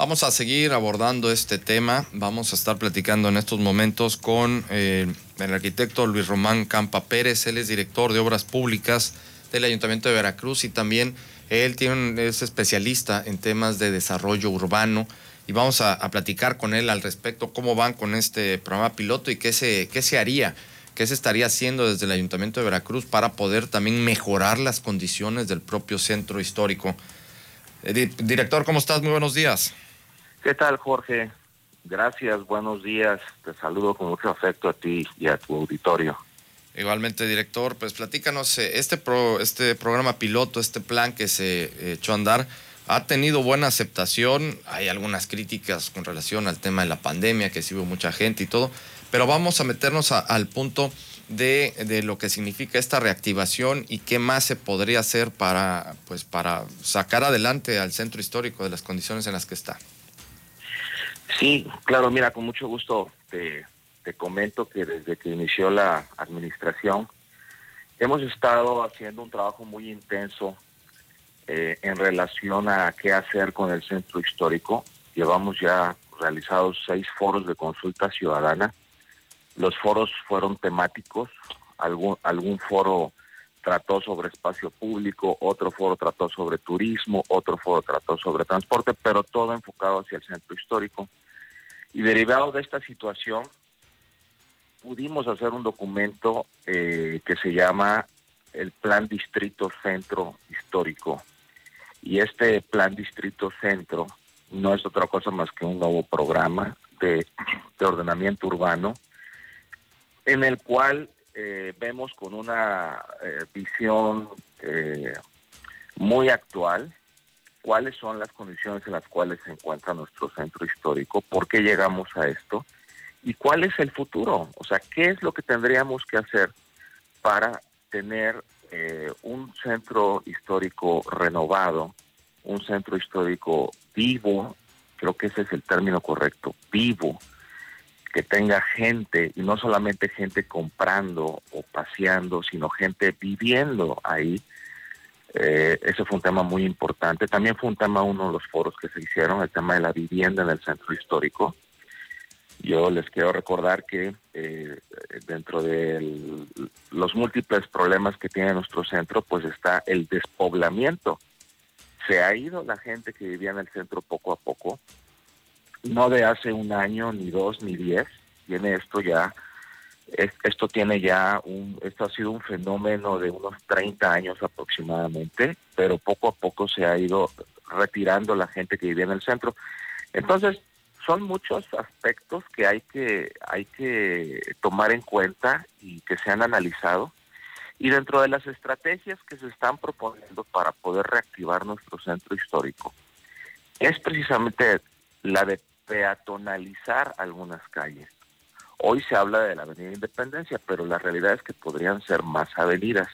Vamos a seguir abordando este tema. Vamos a estar platicando en estos momentos con eh, el arquitecto Luis Román Campa Pérez. Él es director de obras públicas del Ayuntamiento de Veracruz y también él es especialista en temas de desarrollo urbano. Y vamos a, platicar con él al respecto cómo van con este programa piloto y qué se, qué se haría, qué se estaría haciendo desde el Ayuntamiento de Veracruz para poder también mejorar las condiciones del propio centro histórico. Eh, director, ¿cómo estás? Muy buenos días. ¿Qué tal, Jorge? Gracias, buenos días. Te saludo con mucho afecto a ti y a tu auditorio. Igualmente, director, pues platícanos, eh, este, pro, este programa piloto, este plan que se echó a andar, ha tenido buena aceptación. Hay algunas críticas con relación al tema de la pandemia, que sí hubo mucha gente y todo, pero vamos a meternos al punto de, de, lo que significa esta reactivación y qué más se podría hacer para, pues, para sacar adelante al centro histórico de las condiciones en las que está. Sí, claro, mira, con mucho gusto te, comento que desde que inició la administración hemos estado haciendo un trabajo muy intenso eh, en relación a qué hacer con el centro histórico. Llevamos ya realizados seis foros de consulta ciudadana. Los foros fueron temáticos, algún, algún foro trató sobre espacio público, otro foro trató sobre turismo, otro foro trató sobre transporte, pero todo enfocado hacia el centro histórico. Y derivado de esta situación, pudimos hacer un documento eh, que se llama el Plan Distrito Centro Histórico. Y este Plan Distrito Centro no es otra cosa más que un nuevo programa de, ordenamiento urbano en el cual eh, vemos con una eh, visión muy actual cuáles son las condiciones en las cuales se encuentra nuestro centro histórico, por qué llegamos a esto y cuál es el futuro. O sea, qué es lo que tendríamos que hacer para tener eh, un centro histórico renovado, un centro histórico vivo, creo que ese es el término correcto, vivo, que tenga gente, y no solamente gente comprando o paseando, sino gente viviendo ahí, eh, ese fue un tema muy importante. También fue un tema, uno de los foros que se hicieron, el tema de la vivienda en el centro histórico. Yo les quiero recordar que eh, dentro de los múltiples problemas que tiene nuestro centro, pues está el despoblamiento. Se ha ido la gente que vivía en el centro poco a poco, no de hace un año, ni dos, ni diez. Tiene esto ya esto tiene ya un, esto ha sido un fenómeno de unos 30 años aproximadamente, pero poco a poco se ha ido retirando la gente que vivía en el centro. Entonces, son muchos aspectos que hay que hay que tomar en cuenta y que se han analizado. Y dentro de las estrategias que se están proponiendo para poder reactivar nuestro centro histórico, es precisamente la de peatonalizar algunas calles Hoy se habla de la Avenida Independencia, pero la realidad es que podrían ser más avenidas.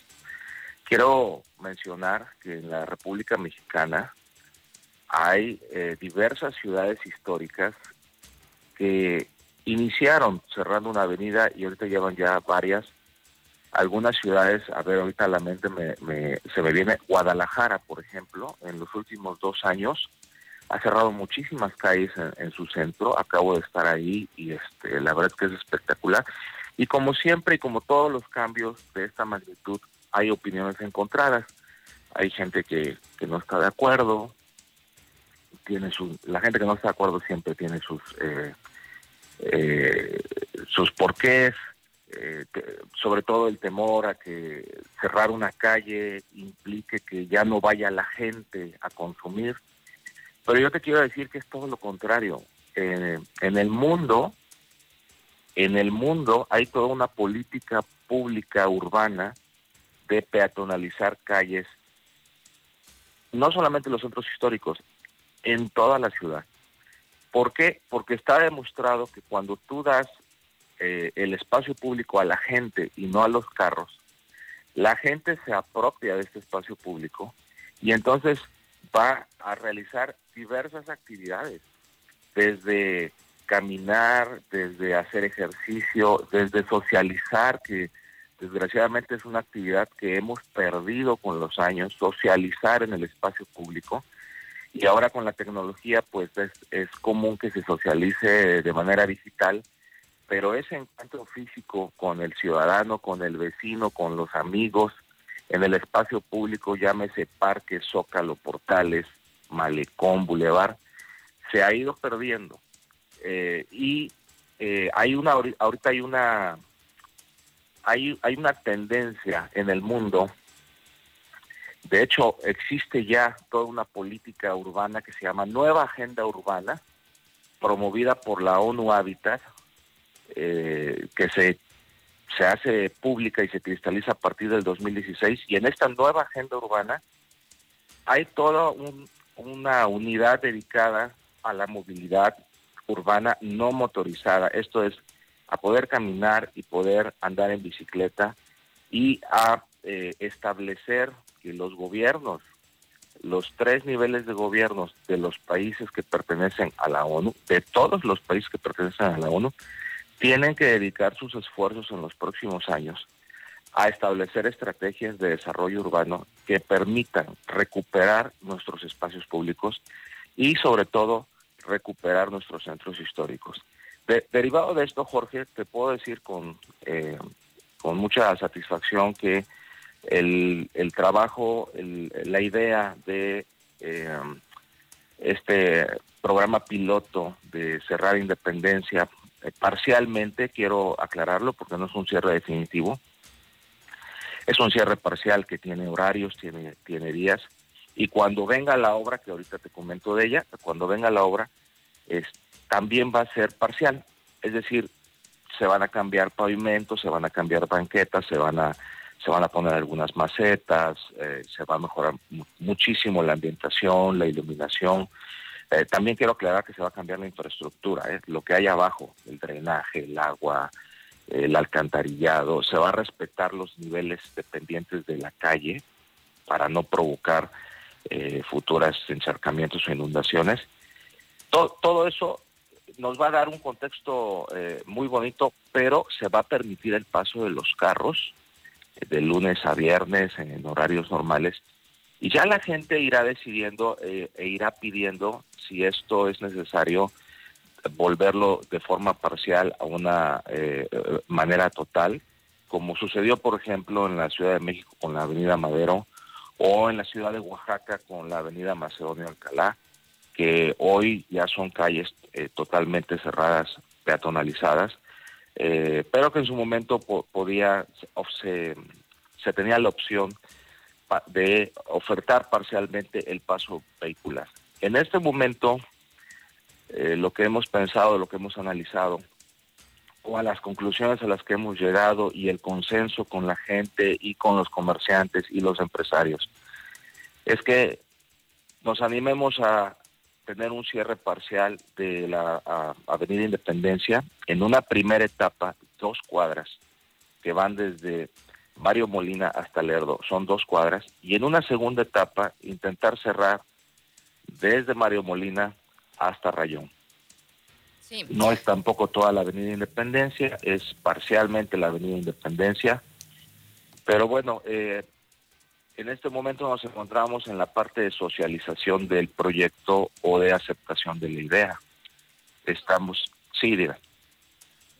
Quiero mencionar que en la República Mexicana hay eh, diversas ciudades históricas que iniciaron cerrando una avenida y ahorita llevan ya varias. Algunas ciudades, a ver, ahorita a la mente me, se me viene Guadalajara, por ejemplo, en los últimos dos años ha cerrado muchísimas calles en, su centro, acabo de estar ahí y este, la verdad es que es espectacular. Y como siempre y como todos los cambios de esta magnitud, hay opiniones encontradas. Hay gente que, no está de acuerdo, tiene su, la gente que no está de acuerdo siempre tiene sus, eh, eh, sus porqués, eh, sobre todo el temor a que cerrar una calle implique que ya no vaya la gente a consumir pero yo te quiero decir que es todo lo contrario. en el mundo, en el mundo hay toda una política pública urbana de peatonalizar calles, no solamente en los centros históricos, en toda la ciudad. ¿Por qué? Porque está demostrado que cuando tú das eh, el espacio público a la gente y no a los carros, la gente se apropia de este espacio público y entonces va a realizar diversas actividades, desde caminar, desde hacer ejercicio, desde socializar, que desgraciadamente es una actividad que hemos perdido con los años, socializar en el espacio público. y ahora con la tecnología pues es, es común que se socialice de manera digital, pero ese encuentro físico con el ciudadano, con el vecino, con los amigos, en el espacio público, llámese parque, zócalo, portales, malecón, bulevar, se ha ido perdiendo. Eh, y eh, hay una ahorita hay una hay, hay una tendencia en el mundo de hecho existe ya toda una política urbana que se llama nueva agenda urbana promovida por la ONU Habitat eh, que se se hace pública y se cristaliza a partir del 2016 y en esta nueva agenda urbana hay toda una unidad dedicada a la movilidad urbana no motorizada. Esto es a poder caminar y poder andar en bicicleta y a eh, establecer que los gobiernos, los tres niveles de gobiernos de los países que pertenecen a la ONU, de todos los países que pertenecen a la ONU, tienen que dedicar sus esfuerzos en los próximos años a establecer estrategias de desarrollo urbano que permitan recuperar nuestros espacios públicos y sobre todo recuperar nuestros centros históricos. derivado de esto, Jorge, te puedo decir con, eh, con mucha satisfacción que el, el trabajo, la idea de eh, este programa piloto de cerrar Independencia eh, parcialmente, quiero aclararlo porque no es un cierre definitivo, es un cierre parcial que tiene horarios, tiene, tiene días, y cuando venga la obra, que ahorita te comento de ella, cuando venga la obra, es, también va a ser parcial, es decir, se van a cambiar pavimentos, se van a cambiar banquetas, se van a se van a poner algunas macetas, eh, se va a mejorar muchísimo la ambientación, la iluminación, eh, también quiero aclarar que se va a cambiar la infraestructura, ¿eh? lo que hay abajo, el drenaje, el agua, el alcantarillado, se va a respetar los niveles dependientes de la calle para no provocar eh, futuras encharcamientos o inundaciones. Todo, eso nos va a dar un contexto eh, muy bonito, pero se va a permitir el paso de los carros de lunes a viernes en horarios normales y ya la gente irá decidiendo e irá pidiendo si esto es necesario volverlo de forma parcial a una eh, manera total, como sucedió, por ejemplo, en la Ciudad de México con la Avenida Madero o en la ciudad de Oaxaca con la Avenida Macedonio Alcalá, que hoy ya son calles eh, totalmente cerradas, peatonalizadas, eh, pero que en su momento podía, se, se tenía la opción de ofertar parcialmente el paso vehicular. En este momento, eh, lo que hemos pensado, lo que hemos analizado, o a las conclusiones a las que hemos llegado y el consenso con la gente y con los comerciantes y los empresarios, es que nos animemos a tener un cierre parcial de la Avenida Independencia en una primera etapa, dos cuadras, que van desde Mario Molina hasta Lerdo, son dos cuadras, y en una segunda etapa intentar cerrar desde Mario Molina hasta Rayón. No es tampoco toda la Avenida Independencia, es parcialmente la Avenida Independencia, pero bueno, eh, en este momento nos encontramos en la parte de socialización del proyecto o de aceptación de la idea. Estamos, sí, diga.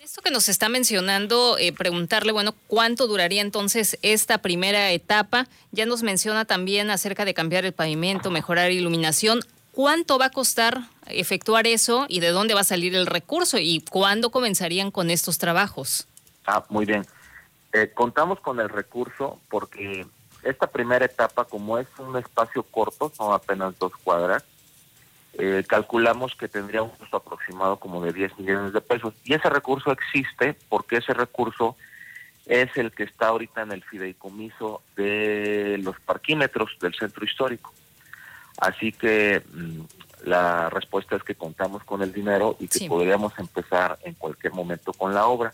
Esto que nos está mencionando, eh, preguntarle, bueno, ¿cuánto duraría entonces esta primera etapa? Ya nos menciona también acerca de cambiar el pavimento, mejorar iluminación. ¿Cuánto va a costar efectuar eso y de dónde va a salir el recurso y cuándo comenzarían con estos trabajos? Ah, muy bien. Eh, contamos con el recurso porque esta primera etapa, como es un espacio corto, son apenas dos cuadras, eh, calculamos que tendría un costo aproximado como de 10 millones de pesos. Y ese recurso existe porque ese recurso es el que está ahorita en el fideicomiso de los parquímetros del centro histórico. Así que mm, la respuesta es que contamos con el dinero y que podríamos empezar en cualquier momento con la obra.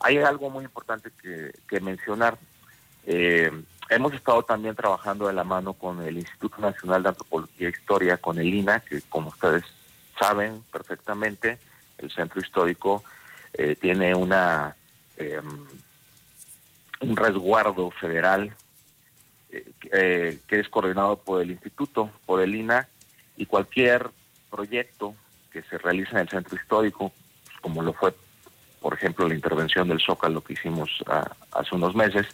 Hay algo muy importante que, que mencionar. Eh, Hemos estado también trabajando de la mano con el Instituto Nacional de Antropología e Historia, con el INA, que como ustedes saben perfectamente, el centro histórico eh, tiene una em, un resguardo federal eh, eh, que es coordinado por el instituto, por el INA, y cualquier proyecto que se realice en el centro histórico, como lo fue, por ejemplo, la intervención del Zócalo que hicimos ah, hace unos meses,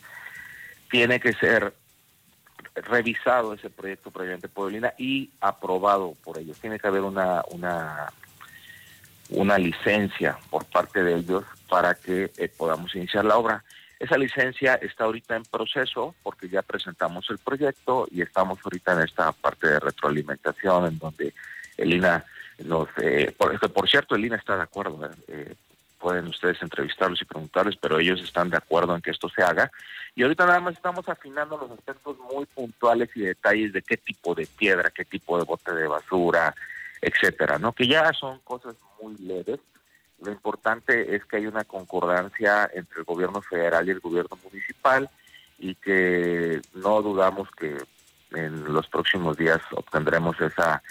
tiene que ser revisado ese proyecto previamente por Lina y aprobado por ellos. Tiene que haber una, una, una licencia por parte de ellos para que eh, podamos iniciar la obra. Esa licencia está ahorita en proceso porque ya presentamos el proyecto y estamos ahorita en esta parte de retroalimentación en donde el INA nos... Eh, por, por cierto, el INA está de acuerdo. Eh, pueden ustedes entrevistarlos y preguntarles, pero ellos están de acuerdo en que esto se haga. Y ahorita nada más estamos afinando los aspectos muy puntuales y detalles de qué tipo de piedra, qué tipo de bote de basura, etcétera, ¿no? Que ya son cosas muy leves. Lo importante es que hay una concordancia entre el gobierno federal y el gobierno municipal y que no dudamos que en los próximos días obtendremos esa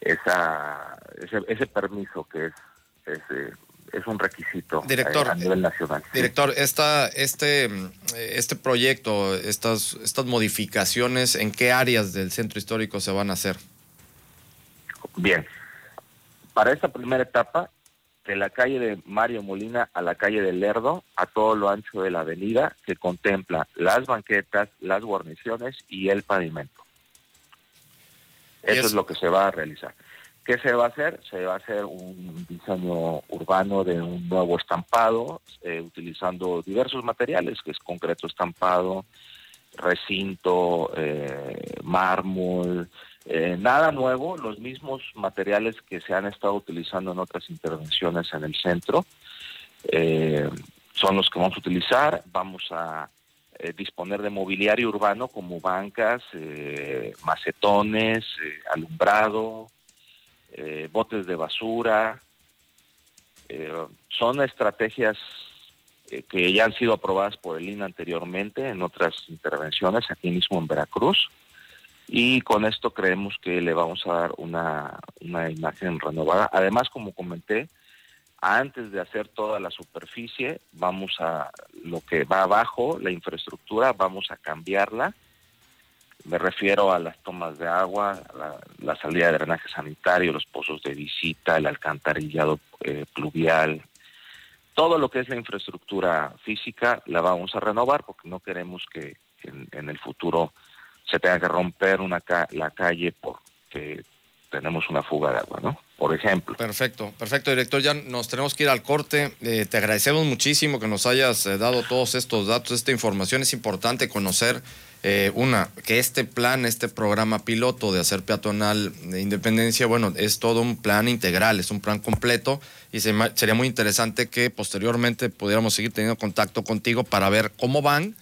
esa ese, ese permiso que es, es eh, es un requisito director, a nivel nacional. Director, esta, este, este proyecto, estas, estas modificaciones, ¿en qué áreas del centro histórico se van a hacer? Bien, para esta primera etapa, de la calle de Mario Molina a la calle de Lerdo, a todo lo ancho de la avenida, que contempla las banquetas, las guarniciones y el pavimento. Eso es lo que se va a realizar. ¿Qué se va a hacer? Se va a hacer un diseño urbano de un nuevo estampado, eh, utilizando diversos materiales, que es concreto estampado, recinto, eh, mármol, eh, nada nuevo, los mismos materiales que se han estado utilizando en otras intervenciones en el centro son los que vamos a utilizar. Vamos a disponer de mobiliario urbano como bancas, macetones, alumbrado, eh, botes de basura. Eh, son estrategias eh, que ya han sido aprobadas por el INA anteriormente en otras intervenciones aquí mismo en Veracruz. Y con esto creemos que le vamos a dar una, una imagen renovada. Además, como comenté, antes de hacer toda la superficie, vamos a lo que va abajo, la infraestructura, vamos a cambiarla me refiero a las tomas de agua, la, salida de drenaje sanitario, los pozos de visita, el alcantarillado eh, pluvial. Todo lo que es la infraestructura física la vamos a renovar porque no queremos que, en, el futuro se tenga que romper una la calle porque tenemos una fuga de agua, ¿no? Por ejemplo. Perfecto, perfecto, director. Ya nos tenemos que ir al corte. Eh, te agradecemos muchísimo que nos hayas eh, dado todos estos datos, esta información. Es importante conocer eh, una, que este plan, este programa piloto de hacer peatonal de independencia, bueno, es todo un plan integral, es un plan completo y sería muy interesante que posteriormente pudiéramos seguir teniendo contacto contigo para ver cómo van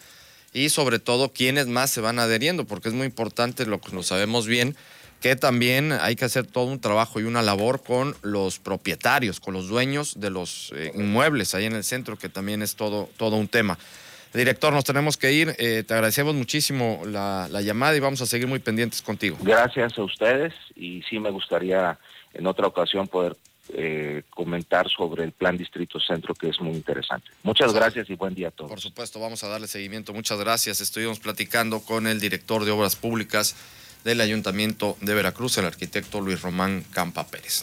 y sobre todo quiénes más se van adheriendo, porque es muy importante, lo lo sabemos bien, que también hay que hacer todo un trabajo y una labor con los propietarios, con los dueños de los eh, inmuebles ahí en el centro, que también es todo, todo un tema. Director, nos tenemos que ir. Eh, te agradecemos muchísimo la, llamada y vamos a seguir muy pendientes contigo. Gracias a ustedes y sí me gustaría en otra ocasión poder eh, comentar sobre el plan Distrito Centro que es muy interesante. Muchas gracias y buen día a todos. Por supuesto, vamos a darle seguimiento. Muchas gracias. Estuvimos platicando con el director de Obras Públicas del Ayuntamiento de Veracruz, el arquitecto Luis Román Campa Pérez.